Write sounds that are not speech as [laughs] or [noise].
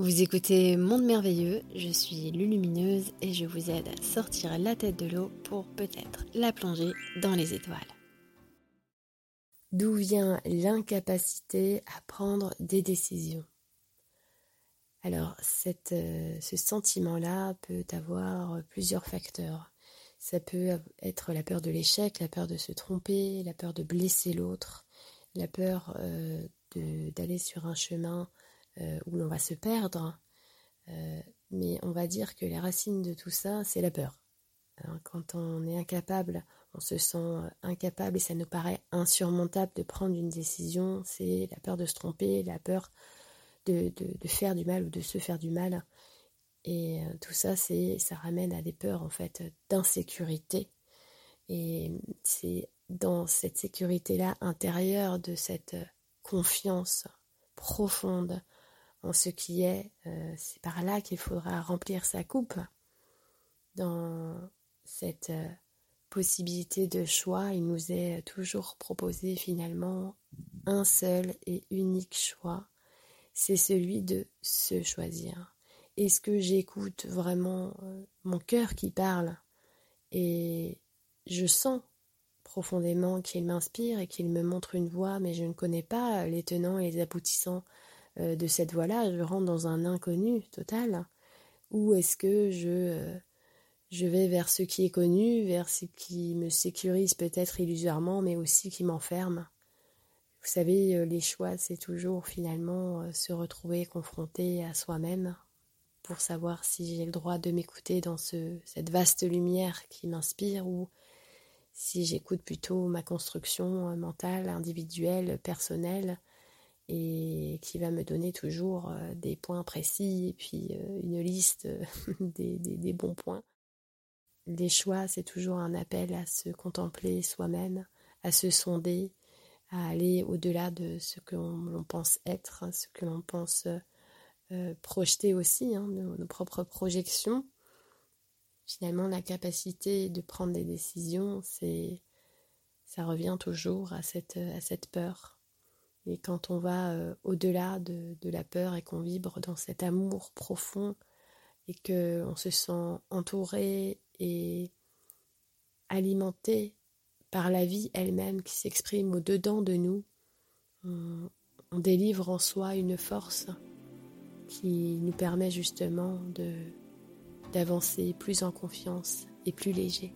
Vous écoutez Monde Merveilleux, je suis Lulumineuse et je vous aide à sortir la tête de l'eau pour peut-être la plonger dans les étoiles. D'où vient l'incapacité à prendre des décisions? Alors, euh, ce sentiment-là peut avoir plusieurs facteurs. Ça peut être la peur de l'échec, la peur de se tromper, la peur de blesser l'autre, la peur euh, d'aller sur un chemin où l'on va se perdre. Euh, mais on va dire que les racines de tout ça, c'est la peur. Hein, quand on est incapable, on se sent incapable et ça nous paraît insurmontable de prendre une décision, c'est la peur de se tromper, la peur de, faire du mal ou de se faire du mal. Et euh, tout ça, c'est, ça ramène à des peurs en fait d'insécurité. Et c'est dans cette sécurité-là intérieure, de cette confiance profonde en ce qui est, euh, c'est par là qu'il faudra remplir sa coupe. Dans cette euh, possibilité de choix, il nous est toujours proposé finalement un seul et unique choix, c'est celui de se choisir. Est-ce que j'écoute vraiment euh, mon cœur qui parle et je sens profondément qu'il m'inspire et qu'il me montre une voie, mais je ne connais pas les tenants et les aboutissants euh, de cette voie-là, je rentre dans un inconnu total Ou est-ce que je, euh, je vais vers ce qui est connu, vers ce qui me sécurise peut-être illusoirement, mais aussi qui m'enferme. Vous savez, euh, les choix, c'est toujours finalement se retrouver confronté à soi-même pour savoir si j'ai le droit de m'écouter dans ce, cette vaste lumière qui m'inspire ou si j'écoute plutôt ma construction mentale, individuelle, personnelle, et qui va me donner toujours euh, des points précis et puis euh, une liste euh, [laughs] des, bons points. Les choix, c'est toujours un appel à se contempler soi-même, à se sonder, à aller au-delà de ce que l'on pense être, ce que l'on pense projeter aussi, hein, nos, propres projections. Finalement, la capacité de prendre des décisions, ça revient toujours à cette peur, et quand on va euh, au-delà de, la peur et qu'on vibre dans cet amour profond et qu'on se sent entouré et alimenté par la vie elle-même qui s'exprime au-dedans de nous, on, délivre en soi une force qui nous permet justement d'avancer plus en confiance et plus léger.